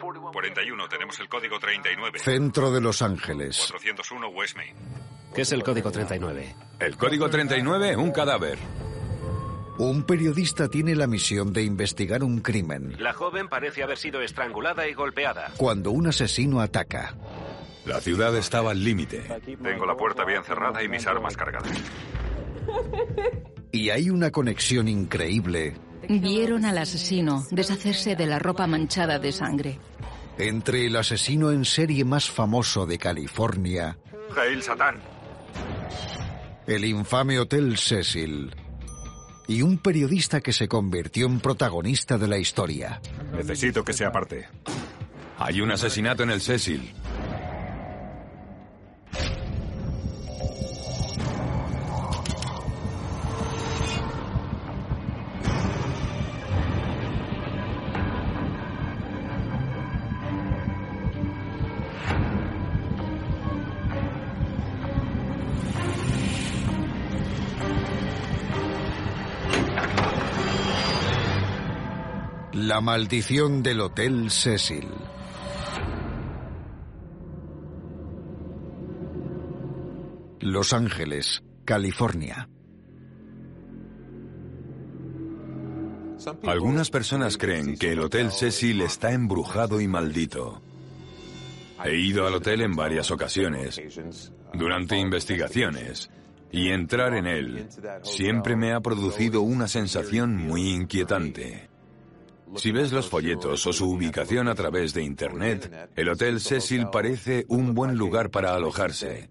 41, tenemos el código 39. Centro de Los Ángeles. 401 West Main. ¿Qué es el código 39? El código 39, un cadáver. Un periodista tiene la misión de investigar un crimen. La joven parece haber sido estrangulada y golpeada. Cuando un asesino ataca. La ciudad estaba al límite. Tengo la puerta bien cerrada y mis armas cargadas. Y hay una conexión increíble Vieron al asesino deshacerse de la ropa manchada de sangre. entre el asesino en serie más famoso de California, Jail Satán. el infame Hotel Cecil, y un periodista que se convirtió en protagonista de la historia. Necesito que se aparte. Hay un asesinato en el Cecil. La maldición del Hotel Cecil. Los Ángeles, California. Algunas personas creen que el Hotel Cecil está embrujado y maldito. He ido al hotel en varias ocasiones, durante investigaciones, y entrar en él siempre me ha producido una sensación muy inquietante. Si ves los folletos o su ubicación a través de Internet, el Hotel Cecil parece un buen lugar para alojarse.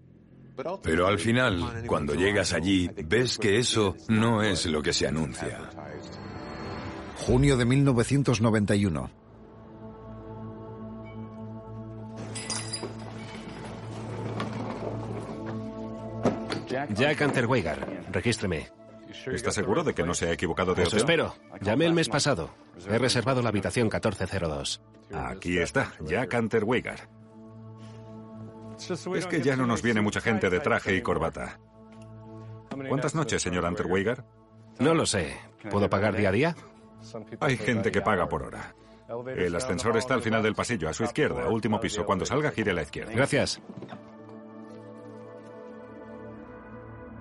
Pero al final, cuando llegas allí, ves que eso no es lo que se anuncia. Junio de 1991. Jack Unterweger, regístreme. ¿Está seguro de que no se ha equivocado de Eso hotel? espero. Llamé el mes pasado. He reservado la habitación 1402. Aquí está, Jack Unterweger. Es que ya no nos viene mucha gente de traje y corbata. ¿Cuántas noches, señor Unterweger? No lo sé. ¿Puedo pagar día a día? Hay gente que paga por hora. El ascensor está al final del pasillo, a su izquierda, último piso. Cuando salga, gire a la izquierda. Gracias.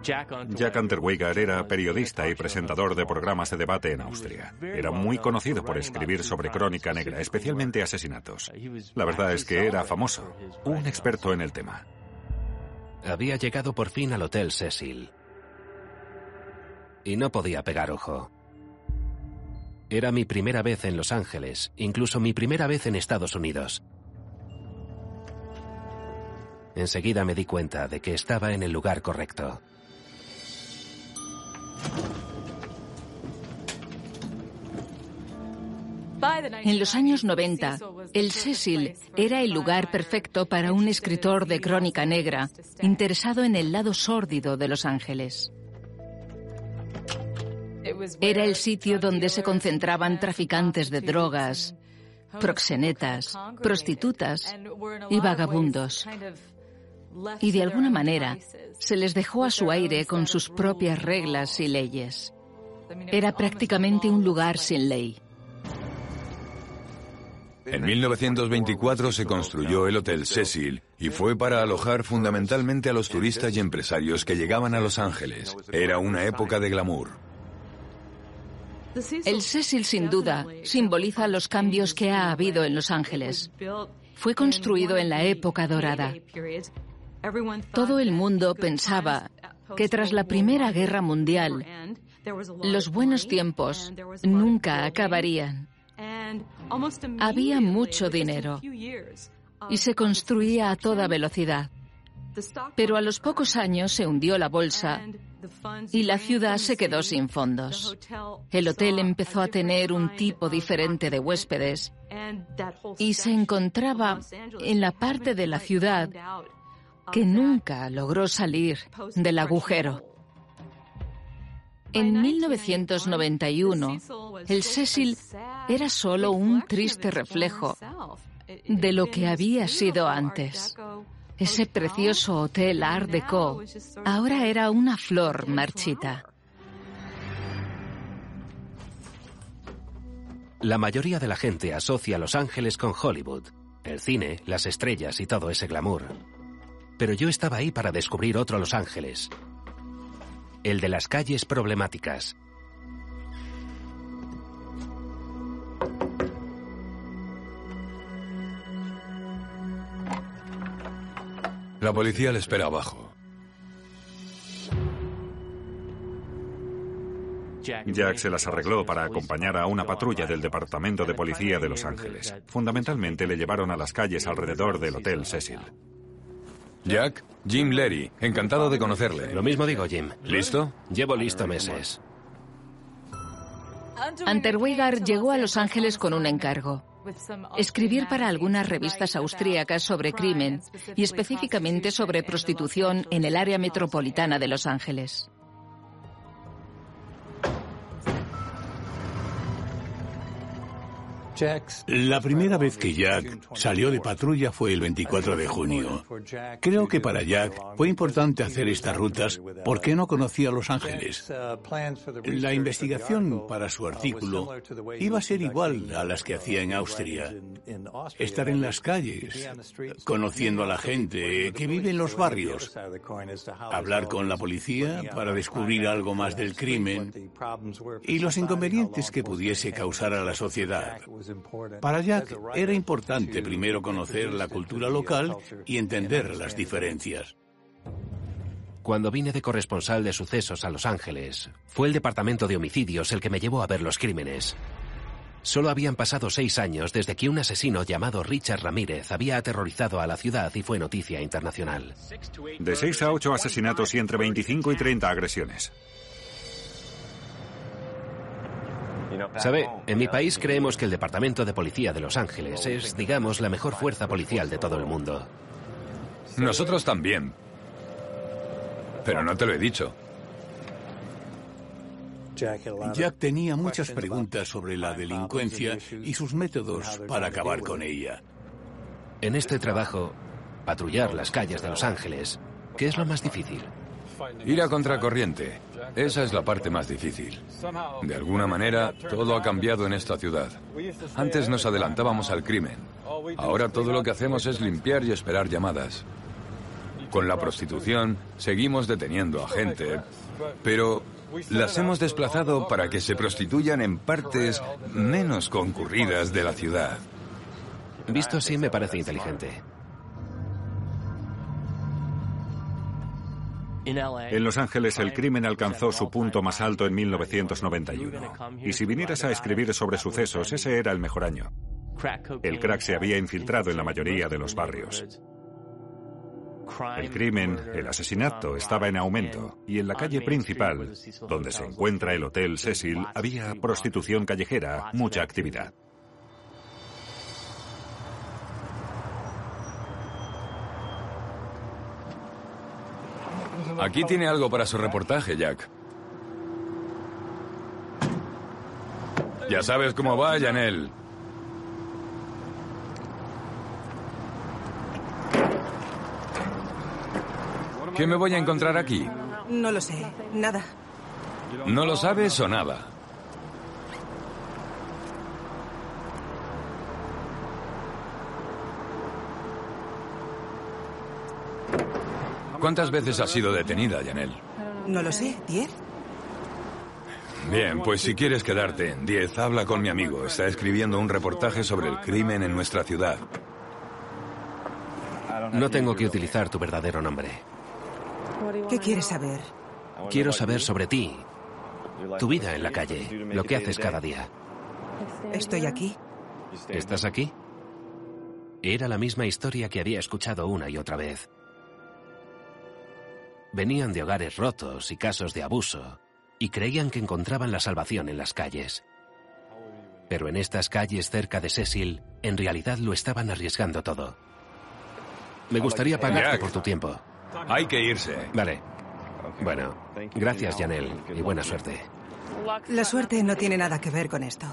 Jack Unterweger era periodista y presentador de programas de debate en Austria. Era muy conocido por escribir sobre crónica negra, especialmente asesinatos. La verdad es que era famoso, un experto en el tema. Había llegado por fin al Hotel Cecil. Y no podía pegar ojo. Era mi primera vez en Los Ángeles, incluso mi primera vez en Estados Unidos. Enseguida me di cuenta de que estaba en el lugar correcto. En los años 90, el Cecil era el lugar perfecto para un escritor de crónica negra interesado en el lado sórdido de Los Ángeles. Era el sitio donde se concentraban traficantes de drogas, proxenetas, prostitutas y vagabundos. Y de alguna manera se les dejó a su aire con sus propias reglas y leyes. Era prácticamente un lugar sin ley. En 1924 se construyó el Hotel Cecil y fue para alojar fundamentalmente a los turistas y empresarios que llegaban a Los Ángeles. Era una época de glamour. El Cecil, sin duda, simboliza los cambios que ha habido en Los Ángeles. Fue construido en la época dorada. Todo el mundo pensaba que tras la Primera Guerra Mundial, los buenos tiempos nunca acabarían. Había mucho dinero y se construía a toda velocidad. Pero a los pocos años se hundió la bolsa y la ciudad se quedó sin fondos. El hotel empezó a tener un tipo diferente de huéspedes y se encontraba en la parte de la ciudad que nunca logró salir del agujero. En 1991, el Cecil era solo un triste reflejo de lo que había sido antes. Ese precioso hotel Art Deco ahora era una flor marchita. La mayoría de la gente asocia Los Ángeles con Hollywood, el cine, las estrellas y todo ese glamour. Pero yo estaba ahí para descubrir otro Los Ángeles, el de las calles problemáticas. La policía le espera abajo. Jack se las arregló para acompañar a una patrulla del Departamento de Policía de Los Ángeles. Fundamentalmente le llevaron a las calles alrededor del Hotel Cecil. Jack, Jim Leary, encantado de conocerle. Lo mismo digo, Jim. ¿Listo? Llevo listo meses. Hunter Weigar llegó a Los Ángeles con un encargo. Escribir para algunas revistas austríacas sobre crimen y específicamente sobre prostitución en el área metropolitana de Los Ángeles. La primera vez que Jack salió de patrulla fue el 24 de junio. Creo que para Jack fue importante hacer estas rutas porque no conocía Los Ángeles. La investigación para su artículo iba a ser igual a las que hacía en Austria. Estar en las calles, conociendo a la gente que vive en los barrios, hablar con la policía para descubrir algo más del crimen y los inconvenientes que pudiese causar a la sociedad. Para Jack era importante primero conocer la cultura local y entender las diferencias. Cuando vine de corresponsal de sucesos a Los Ángeles, fue el Departamento de Homicidios el que me llevó a ver los crímenes. Solo habían pasado seis años desde que un asesino llamado Richard Ramírez había aterrorizado a la ciudad y fue noticia internacional. De seis a ocho asesinatos y entre 25 y 30 agresiones. Sabe, en mi país creemos que el Departamento de Policía de Los Ángeles es, digamos, la mejor fuerza policial de todo el mundo. Nosotros también. Pero no te lo he dicho. Jack tenía muchas preguntas sobre la delincuencia y sus métodos para acabar con ella. En este trabajo, patrullar las calles de Los Ángeles, ¿qué es lo más difícil? Ir a contracorriente. Esa es la parte más difícil. De alguna manera, todo ha cambiado en esta ciudad. Antes nos adelantábamos al crimen. Ahora todo lo que hacemos es limpiar y esperar llamadas. Con la prostitución seguimos deteniendo a gente, pero las hemos desplazado para que se prostituyan en partes menos concurridas de la ciudad. Visto así me parece inteligente. En Los Ángeles el crimen alcanzó su punto más alto en 1991. Y si vinieras a escribir sobre sucesos, ese era el mejor año. El crack se había infiltrado en la mayoría de los barrios. El crimen, el asesinato, estaba en aumento y en la calle principal, donde se encuentra el Hotel Cecil, había prostitución callejera, mucha actividad. Aquí tiene algo para su reportaje, Jack. Ya sabes cómo va, Janel. ¿Qué me voy a encontrar aquí? No lo sé, nada. ¿No lo sabes o nada? ¿Cuántas veces has sido detenida, Janel? No lo sé, ¿diez? Bien, pues si quieres quedarte en 10, habla con mi amigo. Está escribiendo un reportaje sobre el crimen en nuestra ciudad. No tengo que utilizar tu verdadero nombre. ¿Qué quieres saber? Quiero saber sobre ti, tu vida en la calle, lo que haces cada día. Estoy aquí. ¿Estás aquí? Era la misma historia que había escuchado una y otra vez. Venían de hogares rotos y casos de abuso, y creían que encontraban la salvación en las calles. Pero en estas calles cerca de Cecil, en realidad lo estaban arriesgando todo. Me gustaría pagarte por tu tiempo. Hay que irse. Vale. Bueno, gracias, Janel, y buena suerte. La suerte no tiene nada que ver con esto.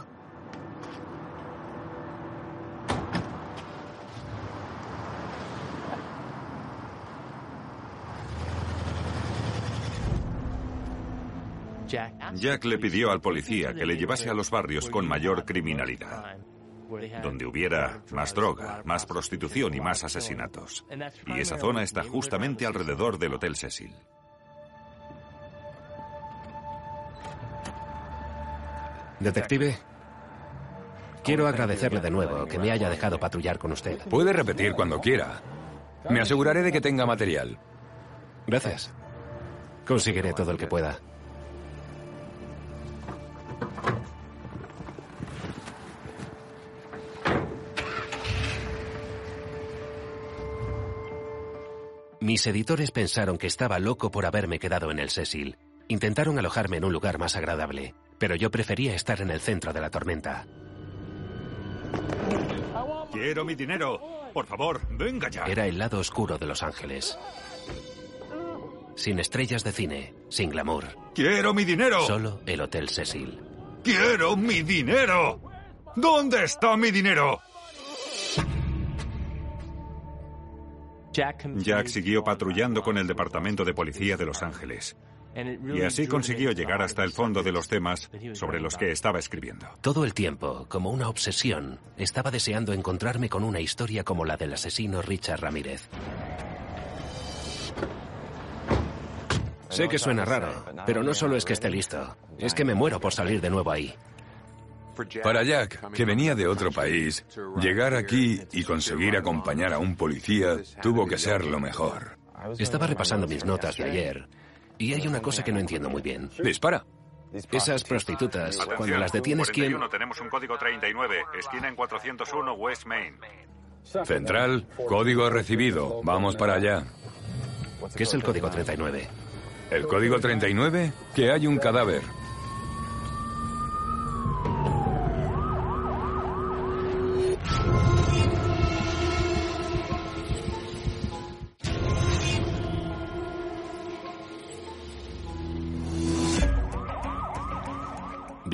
Jack le pidió al policía que le llevase a los barrios con mayor criminalidad, donde hubiera más droga, más prostitución y más asesinatos. Y esa zona está justamente alrededor del Hotel Cecil. Detective, quiero agradecerle de nuevo que me haya dejado patrullar con usted. Puede repetir cuando quiera. Me aseguraré de que tenga material. Gracias. Conseguiré todo el que pueda. Mis editores pensaron que estaba loco por haberme quedado en el Cecil. Intentaron alojarme en un lugar más agradable, pero yo prefería estar en el centro de la tormenta. Quiero mi dinero. Por favor, venga ya. Era el lado oscuro de Los Ángeles. Sin estrellas de cine, sin glamour. Quiero mi dinero. Solo el Hotel Cecil. Quiero mi dinero. ¿Dónde está mi dinero? Jack siguió patrullando con el Departamento de Policía de Los Ángeles. Y así consiguió llegar hasta el fondo de los temas sobre los que estaba escribiendo. Todo el tiempo, como una obsesión, estaba deseando encontrarme con una historia como la del asesino Richard Ramírez. Sé que suena raro, pero no solo es que esté listo, es que me muero por salir de nuevo ahí. Para Jack, que venía de otro país, llegar aquí y conseguir acompañar a un policía tuvo que ser lo mejor. Estaba repasando mis notas de ayer y hay una cosa que no entiendo muy bien. Dispara. Esas prostitutas, cuando las detienes, ¿quién...? 41, tenemos un código 39, esquina en 401 West Main. Central, código recibido. Vamos para allá. ¿Qué es el código 39? ¿El código 39? Que hay un cadáver.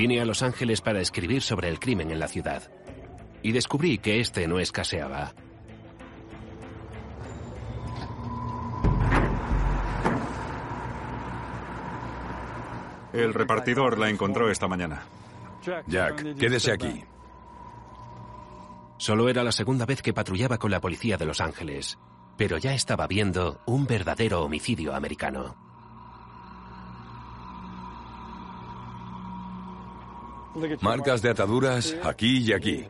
Vine a Los Ángeles para escribir sobre el crimen en la ciudad. Y descubrí que este no escaseaba. El repartidor la encontró esta mañana. Jack, quédese aquí. Solo era la segunda vez que patrullaba con la policía de Los Ángeles, pero ya estaba viendo un verdadero homicidio americano. Marcas de ataduras aquí y aquí.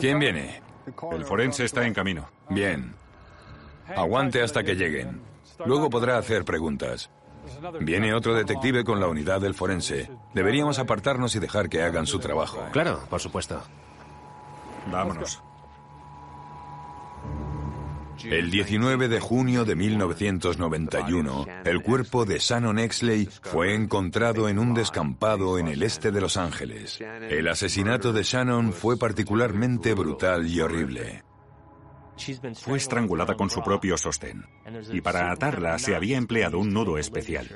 ¿Quién viene? El forense está en camino. Bien. Aguante hasta que lleguen. Luego podrá hacer preguntas. Viene otro detective con la unidad del forense. Deberíamos apartarnos y dejar que hagan su trabajo. Claro, por supuesto. Vámonos. El 19 de junio de 1991, el cuerpo de Shannon Exley fue encontrado en un descampado en el este de Los Ángeles. El asesinato de Shannon fue particularmente brutal y horrible. Fue estrangulada con su propio sostén. Y para atarla se había empleado un nudo especial.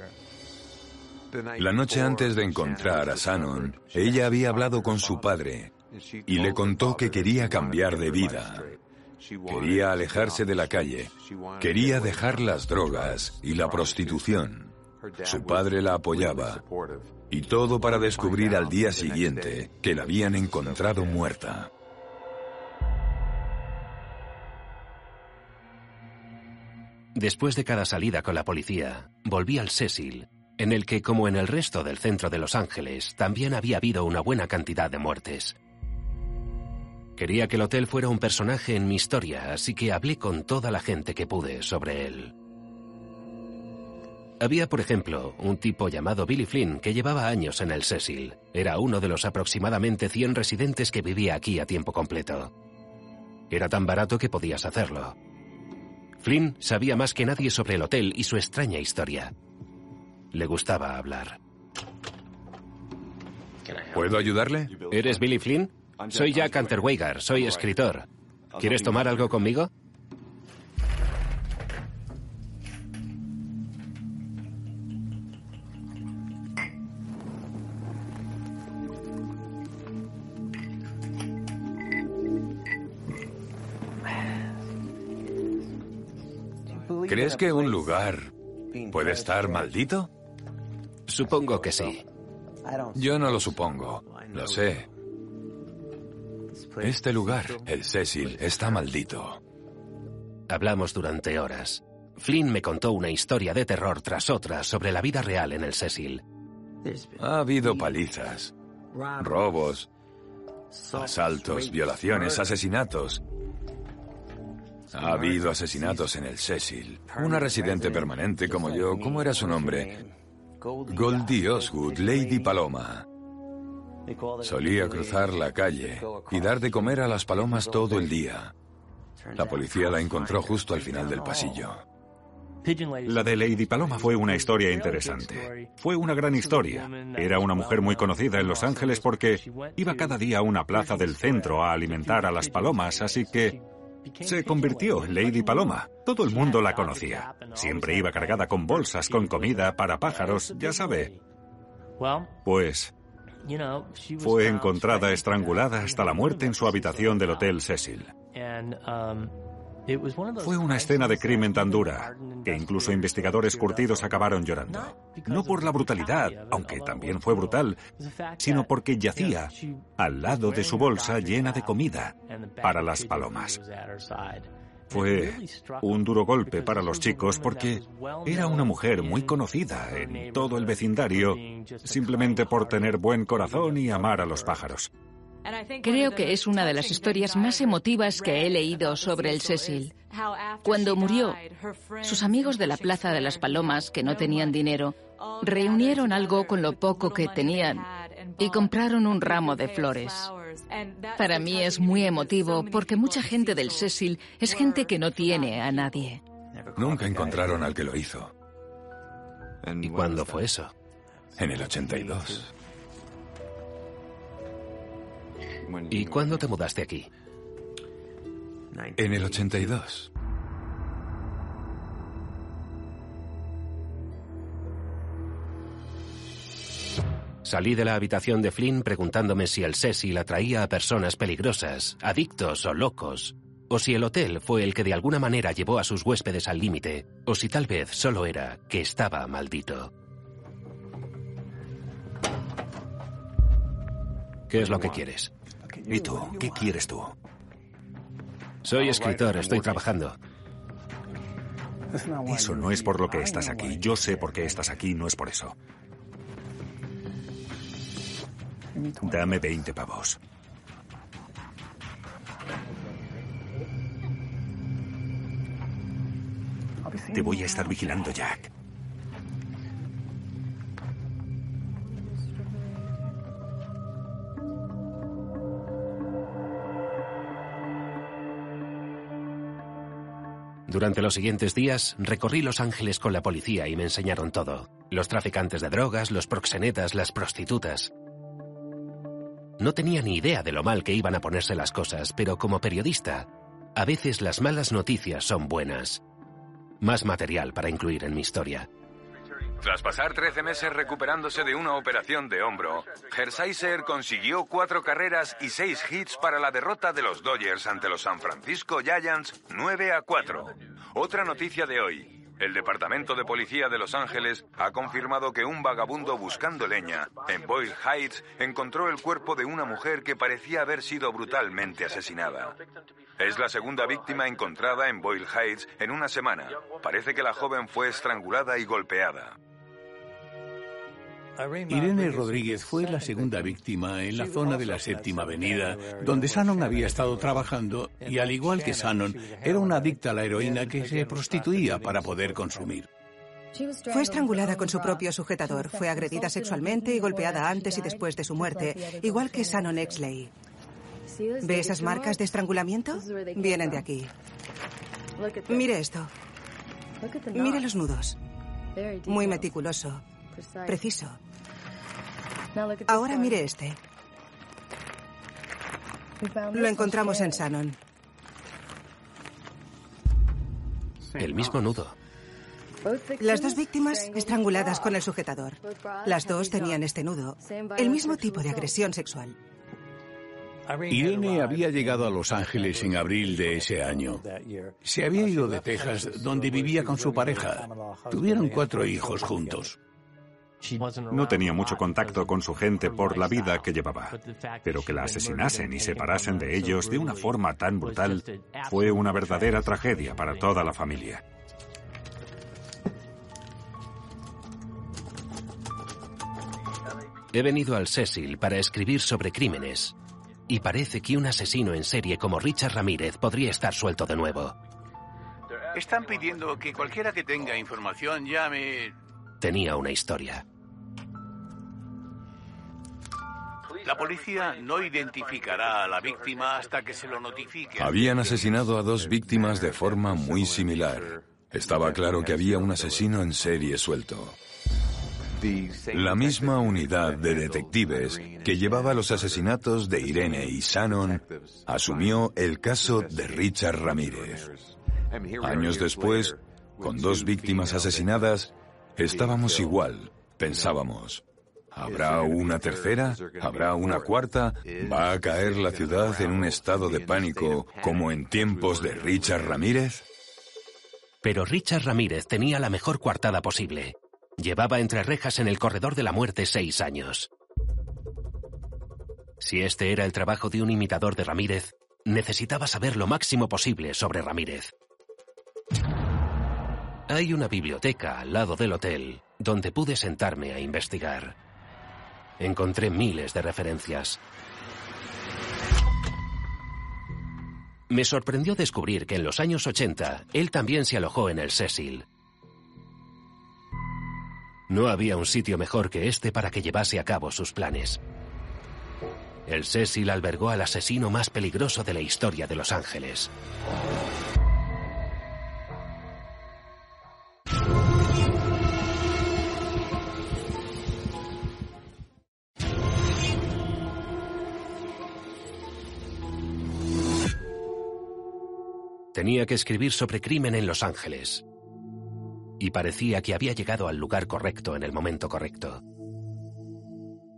La noche antes de encontrar a Shannon, ella había hablado con su padre y le contó que quería cambiar de vida. Quería alejarse de la calle. Quería dejar las drogas y la prostitución. Su padre la apoyaba. Y todo para descubrir al día siguiente que la habían encontrado muerta. Después de cada salida con la policía, volví al Cecil, en el que, como en el resto del centro de Los Ángeles, también había habido una buena cantidad de muertes. Quería que el hotel fuera un personaje en mi historia, así que hablé con toda la gente que pude sobre él. Había, por ejemplo, un tipo llamado Billy Flynn que llevaba años en el Cecil. Era uno de los aproximadamente 100 residentes que vivía aquí a tiempo completo. Era tan barato que podías hacerlo. Flynn sabía más que nadie sobre el hotel y su extraña historia. Le gustaba hablar. ¿Puedo ayudarle? ¿Eres Billy Flynn? Soy Jack Unterweger, soy escritor. ¿Quieres tomar algo conmigo? ¿Crees que un lugar puede estar maldito? Supongo que sí. Yo no lo supongo. Lo sé. Este lugar, el Cecil, está maldito. Hablamos durante horas. Flynn me contó una historia de terror tras otra sobre la vida real en el Cecil. Ha habido palizas, robos, asaltos, violaciones, asesinatos. Ha habido asesinatos en el Cecil. Una residente permanente como yo, ¿cómo era su nombre? Goldie Osgood, Lady Paloma. Solía cruzar la calle y dar de comer a las palomas todo el día. La policía la encontró justo al final del pasillo. La de Lady Paloma fue una historia interesante. Fue una gran historia. Era una mujer muy conocida en Los Ángeles porque iba cada día a una plaza del centro a alimentar a las palomas, así que se convirtió en Lady Paloma. Todo el mundo la conocía. Siempre iba cargada con bolsas con comida para pájaros, ya sabe. Pues fue encontrada estrangulada hasta la muerte en su habitación del Hotel Cecil. Fue una escena de crimen tan dura que incluso investigadores curtidos acabaron llorando. No por la brutalidad, aunque también fue brutal, sino porque yacía al lado de su bolsa llena de comida para las palomas. Fue un duro golpe para los chicos porque era una mujer muy conocida en todo el vecindario simplemente por tener buen corazón y amar a los pájaros. Creo que es una de las historias más emotivas que he leído sobre el Cecil. Cuando murió, sus amigos de la Plaza de las Palomas, que no tenían dinero, reunieron algo con lo poco que tenían y compraron un ramo de flores. Para mí es muy emotivo porque mucha gente del Cecil es gente que no tiene a nadie. Nunca encontraron al que lo hizo. ¿Y cuándo fue eso? En el 82. ¿Y cuándo te mudaste aquí? En el 82. Salí de la habitación de Flynn preguntándome si el Cecil atraía a personas peligrosas, adictos o locos, o si el hotel fue el que de alguna manera llevó a sus huéspedes al límite, o si tal vez solo era que estaba maldito. ¿Qué es lo que quieres? ¿Y tú? ¿Qué quieres tú? Soy escritor, estoy trabajando. Eso no es por lo que estás aquí. Yo sé por qué estás aquí, no es por eso. Dame 20 pavos. Te voy a estar vigilando, Jack. Durante los siguientes días recorrí Los Ángeles con la policía y me enseñaron todo. Los traficantes de drogas, los proxenetas, las prostitutas. No tenía ni idea de lo mal que iban a ponerse las cosas, pero como periodista, a veces las malas noticias son buenas. Más material para incluir en mi historia. Tras pasar 13 meses recuperándose de una operación de hombro, Hershiser consiguió cuatro carreras y seis hits para la derrota de los Dodgers ante los San Francisco Giants 9 a 4. Otra noticia de hoy. El Departamento de Policía de Los Ángeles ha confirmado que un vagabundo buscando leña en Boyle Heights encontró el cuerpo de una mujer que parecía haber sido brutalmente asesinada. Es la segunda víctima encontrada en Boyle Heights en una semana. Parece que la joven fue estrangulada y golpeada. Irene Rodríguez fue la segunda víctima en la zona de la séptima avenida, donde Shannon había estado trabajando y al igual que Shannon, era una adicta a la heroína que se prostituía para poder consumir. Fue estrangulada con su propio sujetador, fue agredida sexualmente y golpeada antes y después de su muerte, igual que Shannon Exley. ¿Ve esas marcas de estrangulamiento? Vienen de aquí. Mire esto. Mire los nudos. Muy meticuloso. Preciso. Ahora mire este. Lo encontramos en Shannon. El mismo nudo. Las dos víctimas estranguladas con el sujetador. Las dos tenían este nudo. El mismo tipo de agresión sexual. Irene había llegado a Los Ángeles en abril de ese año. Se había ido de Texas, donde vivía con su pareja. Tuvieron cuatro hijos juntos. No tenía mucho contacto con su gente por la vida que llevaba, pero que la asesinasen y separasen de ellos de una forma tan brutal fue una verdadera tragedia para toda la familia. He venido al Cecil para escribir sobre crímenes y parece que un asesino en serie como Richard Ramírez podría estar suelto de nuevo. Están pidiendo que cualquiera que tenga información llame... Tenía una historia. La policía no identificará a la víctima hasta que se lo notifique. Habían asesinado a dos víctimas de forma muy similar. Estaba claro que había un asesino en serie suelto. La misma unidad de detectives que llevaba los asesinatos de Irene y Shannon asumió el caso de Richard Ramírez. Años después, con dos víctimas asesinadas, estábamos igual, pensábamos. ¿Habrá una tercera? ¿Habrá una cuarta? ¿Va a caer la ciudad en un estado de pánico como en tiempos de Richard Ramírez? Pero Richard Ramírez tenía la mejor coartada posible. Llevaba entre rejas en el corredor de la muerte seis años. Si este era el trabajo de un imitador de Ramírez, necesitaba saber lo máximo posible sobre Ramírez. Hay una biblioteca al lado del hotel donde pude sentarme a investigar. Encontré miles de referencias. Me sorprendió descubrir que en los años 80 él también se alojó en el Cecil, no había un sitio mejor que este para que llevase a cabo sus planes. El Cecil albergó al asesino más peligroso de la historia de Los Ángeles. Tenía que escribir sobre crimen en Los Ángeles y parecía que había llegado al lugar correcto en el momento correcto.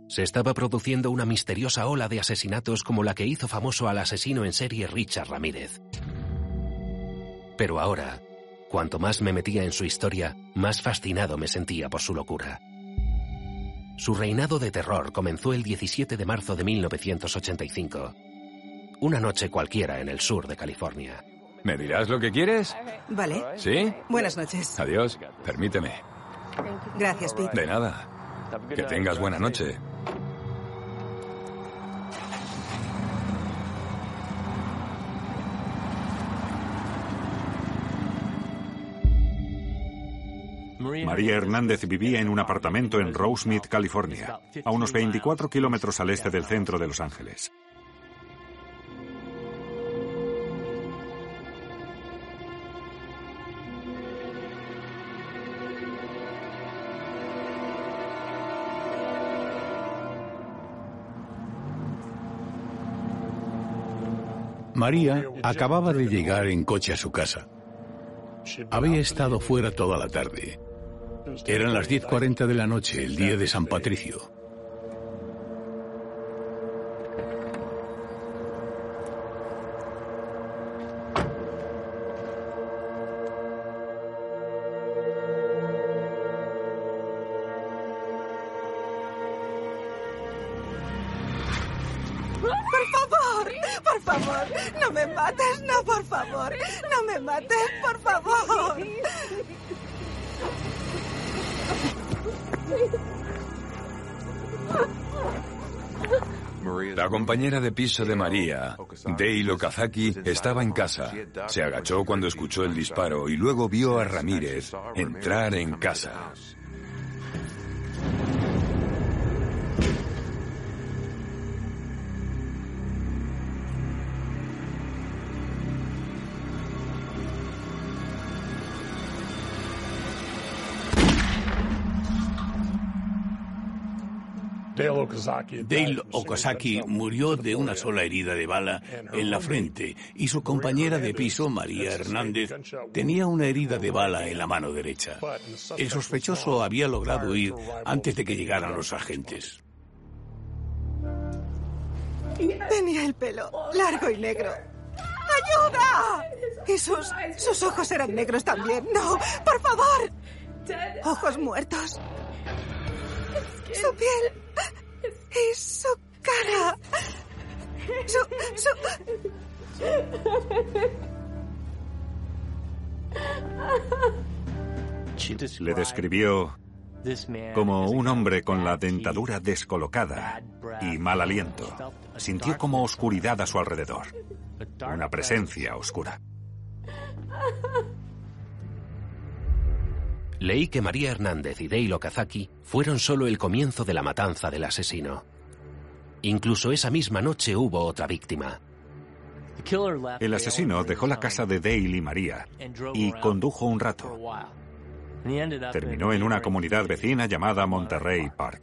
Se estaba produciendo una misteriosa ola de asesinatos como la que hizo famoso al asesino en serie Richard Ramírez. Pero ahora, cuanto más me metía en su historia, más fascinado me sentía por su locura. Su reinado de terror comenzó el 17 de marzo de 1985, una noche cualquiera en el sur de California. ¿Me dirás lo que quieres? Vale. ¿Sí? Buenas noches. Adiós. Permíteme. Gracias, Pete. De nada. Que tengas buena noche. María Hernández vivía en un apartamento en Rosemead, California, a unos 24 kilómetros al este del centro de Los Ángeles. María acababa de llegar en coche a su casa. Había estado fuera toda la tarde. Eran las 10.40 de la noche, el día de San Patricio. Compañera de piso de María, Dale Okazaki, estaba en casa. Se agachó cuando escuchó el disparo y luego vio a Ramírez entrar en casa. Dale Okazaki murió de una sola herida de bala en la frente y su compañera de piso, María Hernández, tenía una herida de bala en la mano derecha. El sospechoso había logrado huir antes de que llegaran los agentes. Tenía el pelo largo y negro. ¡Ayuda! Y sus, sus ojos eran negros también. No, por favor. Ojos muertos. Su piel. Su cara. Su... su... Le describió como un hombre con la dentadura descolocada y mal aliento. Sintió como oscuridad a su alrededor. Una presencia oscura. Leí que María Hernández y Dale Okazaki fueron solo el comienzo de la matanza del asesino. Incluso esa misma noche hubo otra víctima. El asesino dejó la casa de Dale y María y condujo un rato. Terminó en una comunidad vecina llamada Monterrey Park.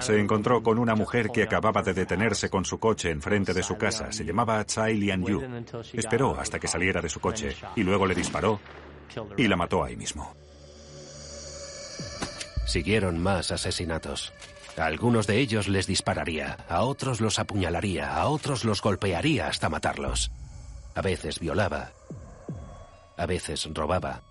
Se encontró con una mujer que acababa de detenerse con su coche enfrente de su casa. Se llamaba Chai Lian Yu. Esperó hasta que saliera de su coche y luego le disparó y la mató ahí mismo. Siguieron más asesinatos. A algunos de ellos les dispararía, a otros los apuñalaría, a otros los golpearía hasta matarlos. A veces violaba, a veces robaba.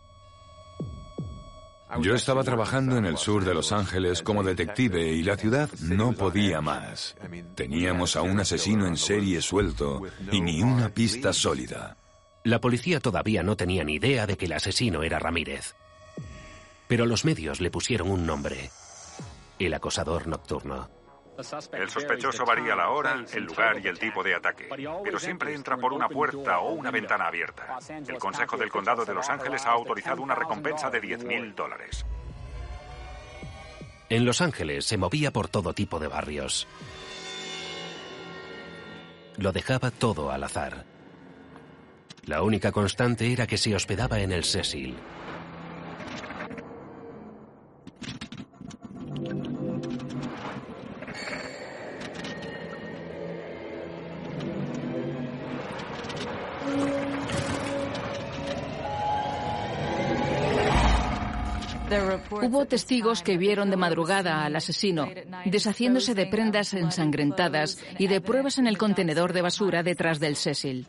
Yo estaba trabajando en el sur de Los Ángeles como detective y la ciudad no podía más. Teníamos a un asesino en serie suelto y ni una pista sólida. La policía todavía no tenía ni idea de que el asesino era Ramírez. Pero los medios le pusieron un nombre. El acosador nocturno. El sospechoso varía la hora, el lugar y el tipo de ataque, pero siempre entra por una puerta o una ventana abierta. El Consejo del Condado de Los Ángeles ha autorizado una recompensa de 10.000 dólares. En Los Ángeles se movía por todo tipo de barrios. Lo dejaba todo al azar. La única constante era que se hospedaba en el Cecil, Hubo testigos que vieron de madrugada al asesino deshaciéndose de prendas ensangrentadas y de pruebas en el contenedor de basura detrás del Cecil.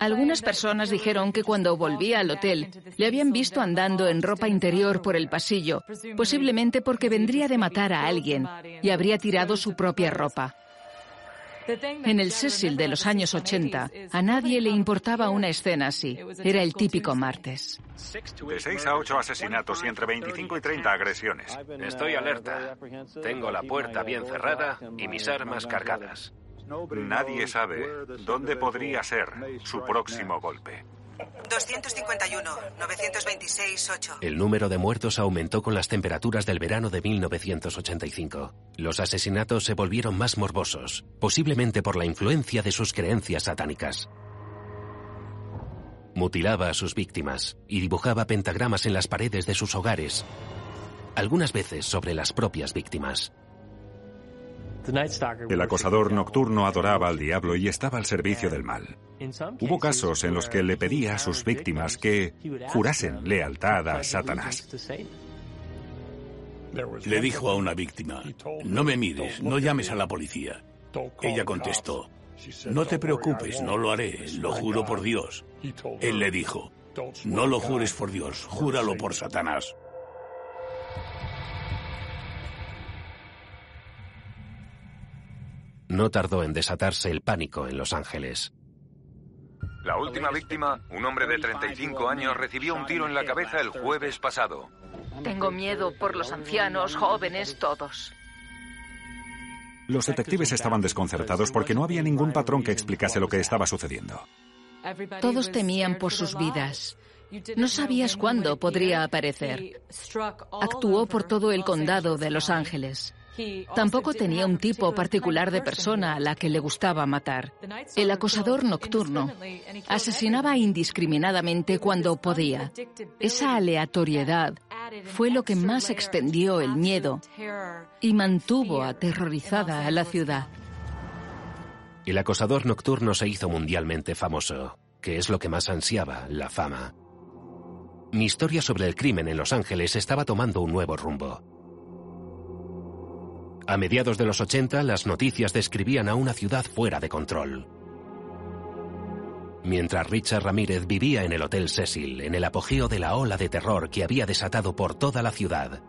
Algunas personas dijeron que cuando volvía al hotel le habían visto andando en ropa interior por el pasillo, posiblemente porque vendría de matar a alguien y habría tirado su propia ropa. En el Cecil de los años 80, a nadie le importaba una escena así. Era el típico martes. De 6 a 8 asesinatos y entre 25 y 30 agresiones. Estoy alerta. Tengo la puerta bien cerrada y mis armas cargadas. Nadie sabe dónde podría ser su próximo golpe. 251, 926, 8. El número de muertos aumentó con las temperaturas del verano de 1985. Los asesinatos se volvieron más morbosos, posiblemente por la influencia de sus creencias satánicas. Mutilaba a sus víctimas y dibujaba pentagramas en las paredes de sus hogares, algunas veces sobre las propias víctimas. El acosador nocturno adoraba al diablo y estaba al servicio del mal. Hubo casos en los que le pedía a sus víctimas que jurasen lealtad a Satanás. Le dijo a una víctima, no me mires, no llames a la policía. Ella contestó, no te preocupes, no lo haré, lo juro por Dios. Él le dijo, no lo jures por Dios, júralo por Satanás. No tardó en desatarse el pánico en Los Ángeles. La última víctima, un hombre de 35 años, recibió un tiro en la cabeza el jueves pasado. Tengo miedo por los ancianos, jóvenes, todos. Los detectives estaban desconcertados porque no había ningún patrón que explicase lo que estaba sucediendo. Todos temían por sus vidas. No sabías cuándo podría aparecer. Actuó por todo el condado de Los Ángeles. Tampoco tenía un tipo particular de persona a la que le gustaba matar. El acosador nocturno asesinaba indiscriminadamente cuando podía. Esa aleatoriedad fue lo que más extendió el miedo y mantuvo aterrorizada a la ciudad. El acosador nocturno se hizo mundialmente famoso, que es lo que más ansiaba, la fama. Mi historia sobre el crimen en Los Ángeles estaba tomando un nuevo rumbo. A mediados de los 80, las noticias describían a una ciudad fuera de control. Mientras Richard Ramírez vivía en el Hotel Cecil, en el apogeo de la ola de terror que había desatado por toda la ciudad,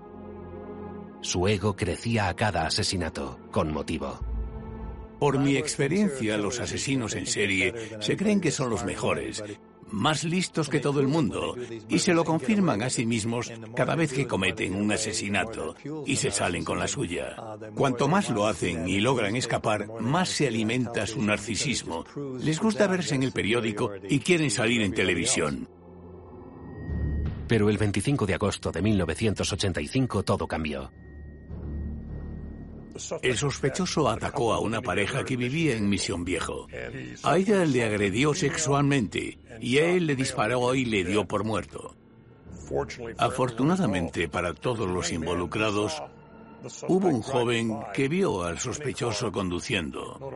su ego crecía a cada asesinato, con motivo. Por mi experiencia, los asesinos en serie se creen que son los mejores más listos que todo el mundo y se lo confirman a sí mismos cada vez que cometen un asesinato y se salen con la suya. Cuanto más lo hacen y logran escapar, más se alimenta su narcisismo. Les gusta verse en el periódico y quieren salir en televisión. Pero el 25 de agosto de 1985 todo cambió. El sospechoso atacó a una pareja que vivía en Misión Viejo. A ella le agredió sexualmente y a él le disparó y le dio por muerto. Afortunadamente para todos los involucrados, hubo un joven que vio al sospechoso conduciendo.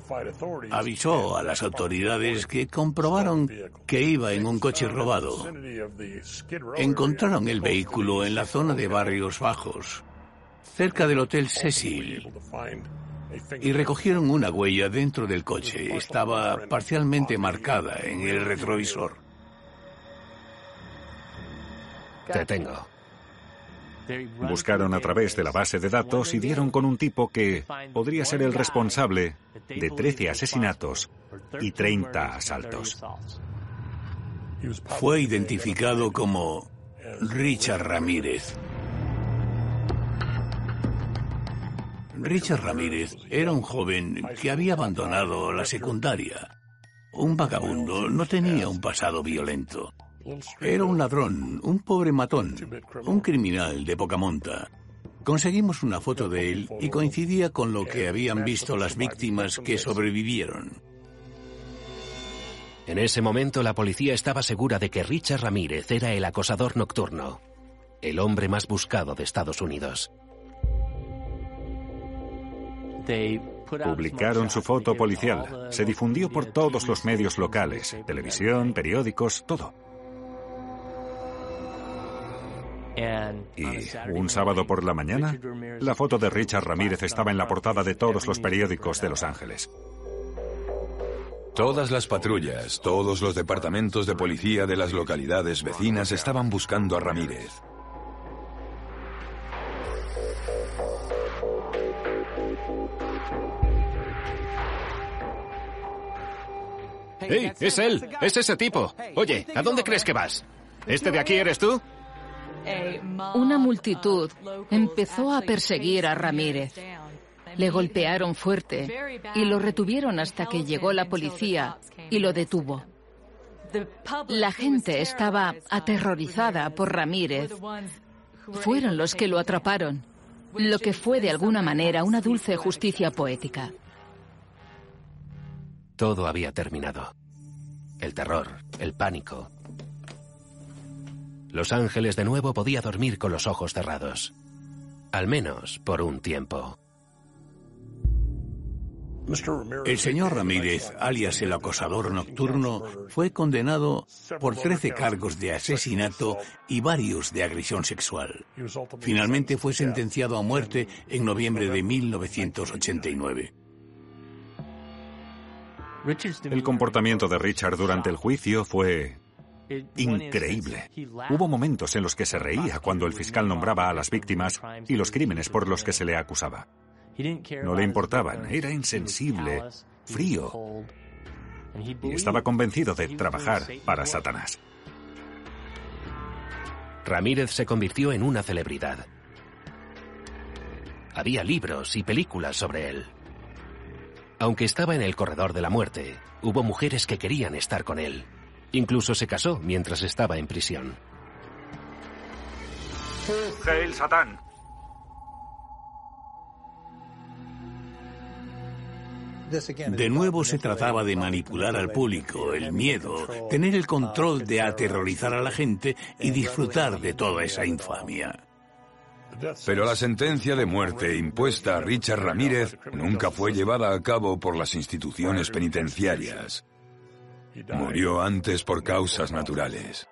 Avisó a las autoridades que comprobaron que iba en un coche robado. Encontraron el vehículo en la zona de Barrios Bajos cerca del Hotel Cecil y recogieron una huella dentro del coche. Estaba parcialmente marcada en el retrovisor. Te tengo. Buscaron a través de la base de datos y dieron con un tipo que podría ser el responsable de 13 asesinatos y 30 asaltos. Fue identificado como Richard Ramírez. Richard Ramírez era un joven que había abandonado la secundaria. Un vagabundo no tenía un pasado violento. Era un ladrón, un pobre matón, un criminal de poca monta. Conseguimos una foto de él y coincidía con lo que habían visto las víctimas que sobrevivieron. En ese momento la policía estaba segura de que Richard Ramírez era el acosador nocturno, el hombre más buscado de Estados Unidos. Publicaron su foto policial. Se difundió por todos los medios locales, televisión, periódicos, todo. Y un sábado por la mañana, la foto de Richard Ramírez estaba en la portada de todos los periódicos de Los Ángeles. Todas las patrullas, todos los departamentos de policía de las localidades vecinas estaban buscando a Ramírez. ¡Hey! ¡Es él! ¡Es ese tipo! Oye, ¿a dónde crees que vas? ¿Este de aquí eres tú? Una multitud empezó a perseguir a Ramírez. Le golpearon fuerte y lo retuvieron hasta que llegó la policía y lo detuvo. La gente estaba aterrorizada por Ramírez. Fueron los que lo atraparon, lo que fue de alguna manera una dulce justicia poética. Todo había terminado. El terror, el pánico. Los Ángeles de nuevo podía dormir con los ojos cerrados. Al menos por un tiempo. El señor Ramírez, alias el acosador nocturno, fue condenado por 13 cargos de asesinato y varios de agresión sexual. Finalmente fue sentenciado a muerte en noviembre de 1989. El comportamiento de Richard durante el juicio fue increíble. Hubo momentos en los que se reía cuando el fiscal nombraba a las víctimas y los crímenes por los que se le acusaba. No le importaban, era insensible, frío. Y estaba convencido de trabajar para Satanás. Ramírez se convirtió en una celebridad. Había libros y películas sobre él. Aunque estaba en el corredor de la muerte, hubo mujeres que querían estar con él. Incluso se casó mientras estaba en prisión. ¡Hail Satán! De nuevo se trataba de manipular al público, el miedo, tener el control de aterrorizar a la gente y disfrutar de toda esa infamia. Pero la sentencia de muerte impuesta a Richard Ramírez nunca fue llevada a cabo por las instituciones penitenciarias. Murió antes por causas naturales.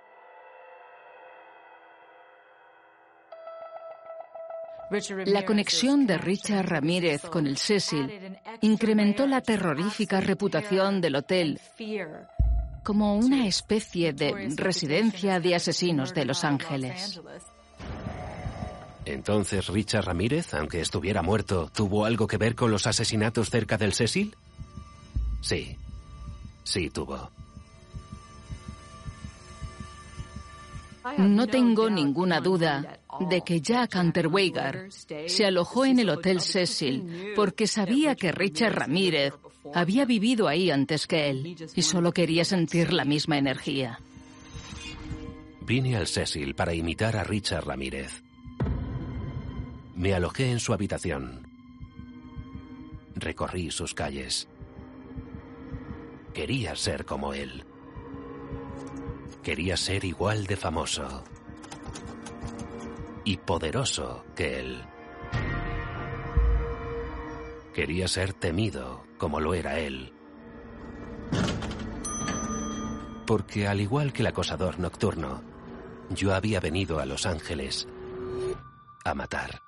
La conexión de Richard Ramírez con el Cecil incrementó la terrorífica reputación del hotel como una especie de residencia de asesinos de Los Ángeles. Entonces, Richard Ramírez, aunque estuviera muerto, ¿tuvo algo que ver con los asesinatos cerca del Cecil? Sí, sí tuvo. No tengo ninguna duda de que Jack Unterweger se alojó en el Hotel Cecil porque sabía que Richard Ramírez había vivido ahí antes que él y solo quería sentir la misma energía. Vine al Cecil para imitar a Richard Ramírez. Me alojé en su habitación. Recorrí sus calles. Quería ser como él. Quería ser igual de famoso y poderoso que él. Quería ser temido como lo era él. Porque al igual que el acosador nocturno, yo había venido a Los Ángeles a matar.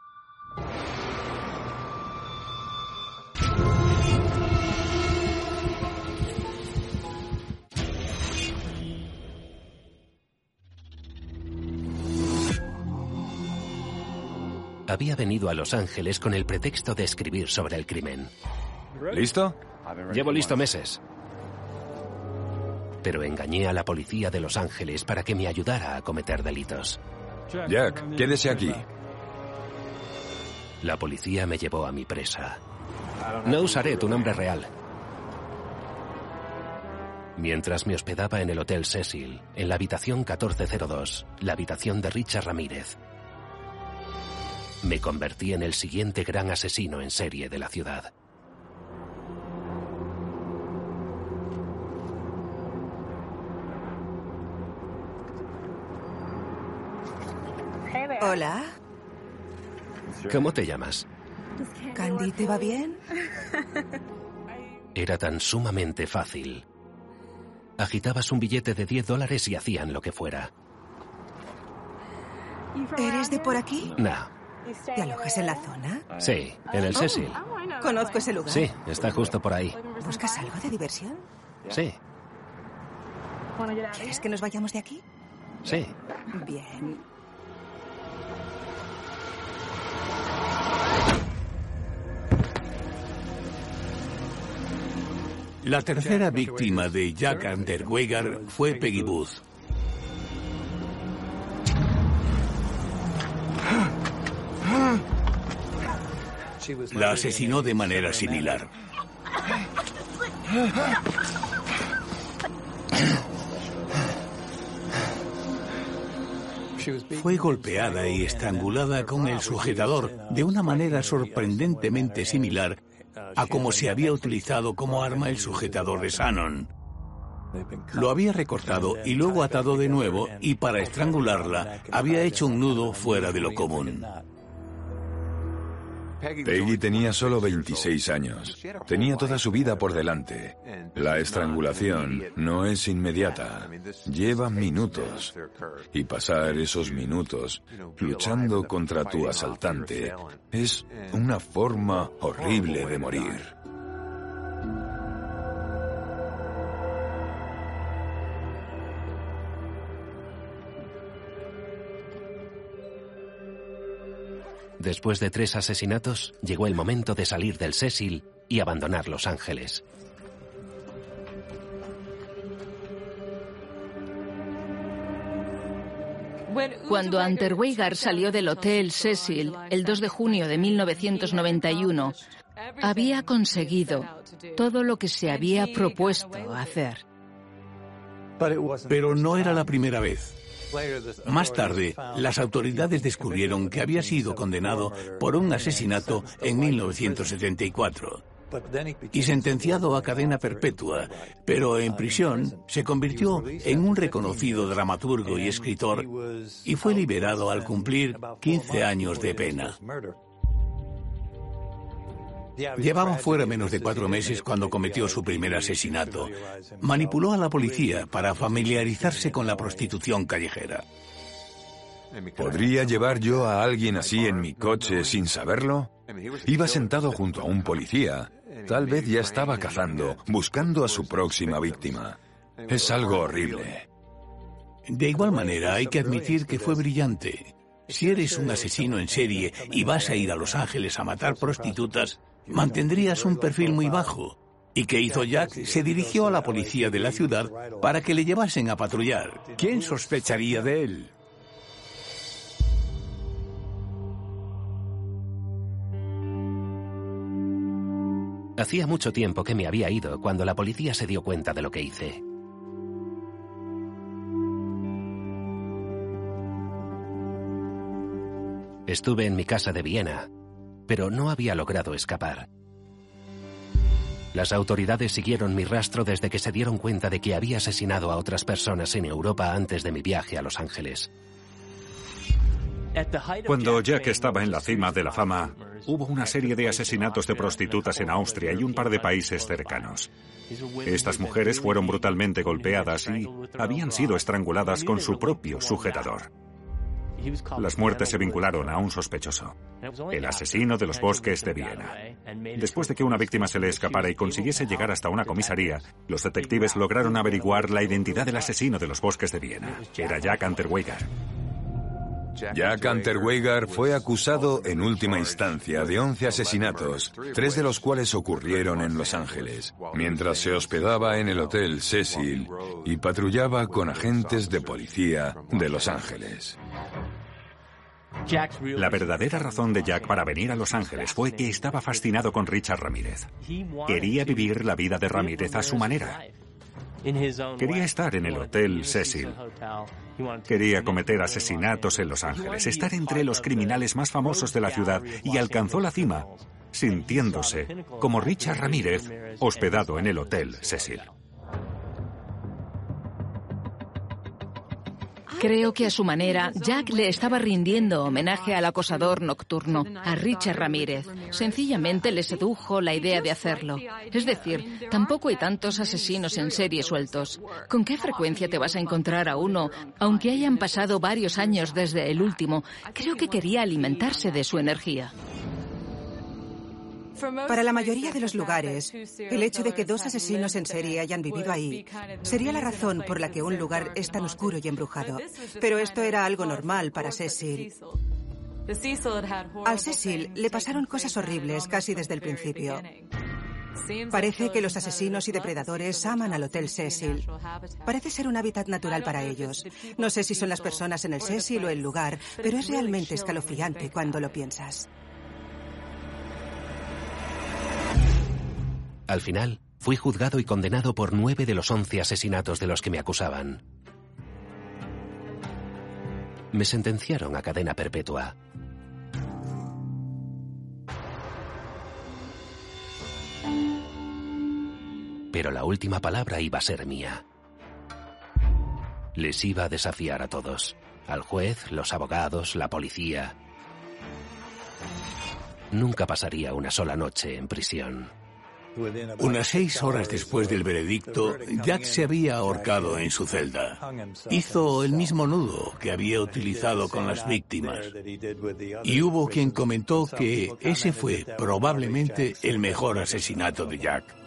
Había venido a Los Ángeles con el pretexto de escribir sobre el crimen. ¿Listo? Llevo listo meses. Pero engañé a la policía de Los Ángeles para que me ayudara a cometer delitos. Jack, quédese aquí. La policía me llevó a mi presa. No usaré tu nombre real. Mientras me hospedaba en el Hotel Cecil, en la habitación 1402, la habitación de Richard Ramírez, me convertí en el siguiente gran asesino en serie de la ciudad. Hola. ¿Cómo te llamas? Candy, ¿te va bien? Era tan sumamente fácil. Agitabas un billete de 10 dólares y hacían lo que fuera. ¿Eres de por aquí? No. ¿Te alojas en la zona? Sí, en el Cecil. Conozco ese lugar. Sí, está justo por ahí. ¿Buscas algo de diversión? Sí, ¿Quieres que nos vayamos de aquí? sí. Bien. La tercera víctima de Jack Underweger fue Peggy Booth. La asesinó de manera similar. Fue golpeada y estrangulada con el sujetador de una manera sorprendentemente similar a como se había utilizado como arma el sujetador de Shannon. Lo había recortado y luego atado de nuevo y para estrangularla había hecho un nudo fuera de lo común. Peggy tenía solo 26 años. Tenía toda su vida por delante. La estrangulación no es inmediata. Lleva minutos. Y pasar esos minutos luchando contra tu asaltante es una forma horrible de morir. Después de tres asesinatos, llegó el momento de salir del Cecil y abandonar Los Ángeles. Cuando Unterweger salió del Hotel Cecil el 2 de junio de 1991, había conseguido todo lo que se había propuesto hacer. Pero no era la primera vez. Más tarde, las autoridades descubrieron que había sido condenado por un asesinato en 1974 y sentenciado a cadena perpetua, pero en prisión se convirtió en un reconocido dramaturgo y escritor y fue liberado al cumplir 15 años de pena. Llevaba fuera menos de cuatro meses cuando cometió su primer asesinato. Manipuló a la policía para familiarizarse con la prostitución callejera. ¿Podría llevar yo a alguien así en mi coche sin saberlo? Iba sentado junto a un policía. Tal vez ya estaba cazando, buscando a su próxima víctima. Es algo horrible. De igual manera, hay que admitir que fue brillante. Si eres un asesino en serie y vas a ir a Los Ángeles a matar prostitutas, mantendrías un perfil muy bajo. ¿Y qué hizo Jack? Se dirigió a la policía de la ciudad para que le llevasen a patrullar. ¿Quién sospecharía de él? Hacía mucho tiempo que me había ido cuando la policía se dio cuenta de lo que hice. Estuve en mi casa de Viena, pero no había logrado escapar. Las autoridades siguieron mi rastro desde que se dieron cuenta de que había asesinado a otras personas en Europa antes de mi viaje a Los Ángeles. Cuando Jack estaba en la cima de la fama, hubo una serie de asesinatos de prostitutas en Austria y un par de países cercanos. Estas mujeres fueron brutalmente golpeadas y habían sido estranguladas con su propio sujetador. Las muertes se vincularon a un sospechoso, el asesino de los bosques de Viena. Después de que una víctima se le escapara y consiguiese llegar hasta una comisaría, los detectives lograron averiguar la identidad del asesino de los bosques de Viena. Era Jack Unterweger. Jack Unterweger fue acusado en última instancia de 11 asesinatos, tres de los cuales ocurrieron en Los Ángeles, mientras se hospedaba en el Hotel Cecil y patrullaba con agentes de policía de Los Ángeles. La verdadera razón de Jack para venir a Los Ángeles fue que estaba fascinado con Richard Ramírez. Quería vivir la vida de Ramírez a su manera. Quería estar en el Hotel Cecil. Quería cometer asesinatos en Los Ángeles, estar entre los criminales más famosos de la ciudad y alcanzó la cima, sintiéndose como Richard Ramírez, hospedado en el Hotel Cecil. Creo que a su manera, Jack le estaba rindiendo homenaje al acosador nocturno, a Richard Ramírez. Sencillamente le sedujo la idea de hacerlo. Es decir, tampoco hay tantos asesinos en serie sueltos. ¿Con qué frecuencia te vas a encontrar a uno, aunque hayan pasado varios años desde el último? Creo que quería alimentarse de su energía. Para la mayoría de los lugares, el hecho de que dos asesinos en serie hayan vivido ahí sería la razón por la que un lugar es tan oscuro y embrujado. Pero esto era algo normal para Cecil. Al Cecil le pasaron cosas horribles casi desde el principio. Parece que los asesinos y depredadores aman al Hotel Cecil. Parece ser un hábitat natural para ellos. No sé si son las personas en el Cecil o el lugar, pero es realmente escalofriante cuando lo piensas. Al final, fui juzgado y condenado por nueve de los once asesinatos de los que me acusaban. Me sentenciaron a cadena perpetua. Pero la última palabra iba a ser mía. Les iba a desafiar a todos, al juez, los abogados, la policía. Nunca pasaría una sola noche en prisión. Unas seis horas después del veredicto, Jack se había ahorcado en su celda. Hizo el mismo nudo que había utilizado con las víctimas. Y hubo quien comentó que ese fue probablemente el mejor asesinato de Jack.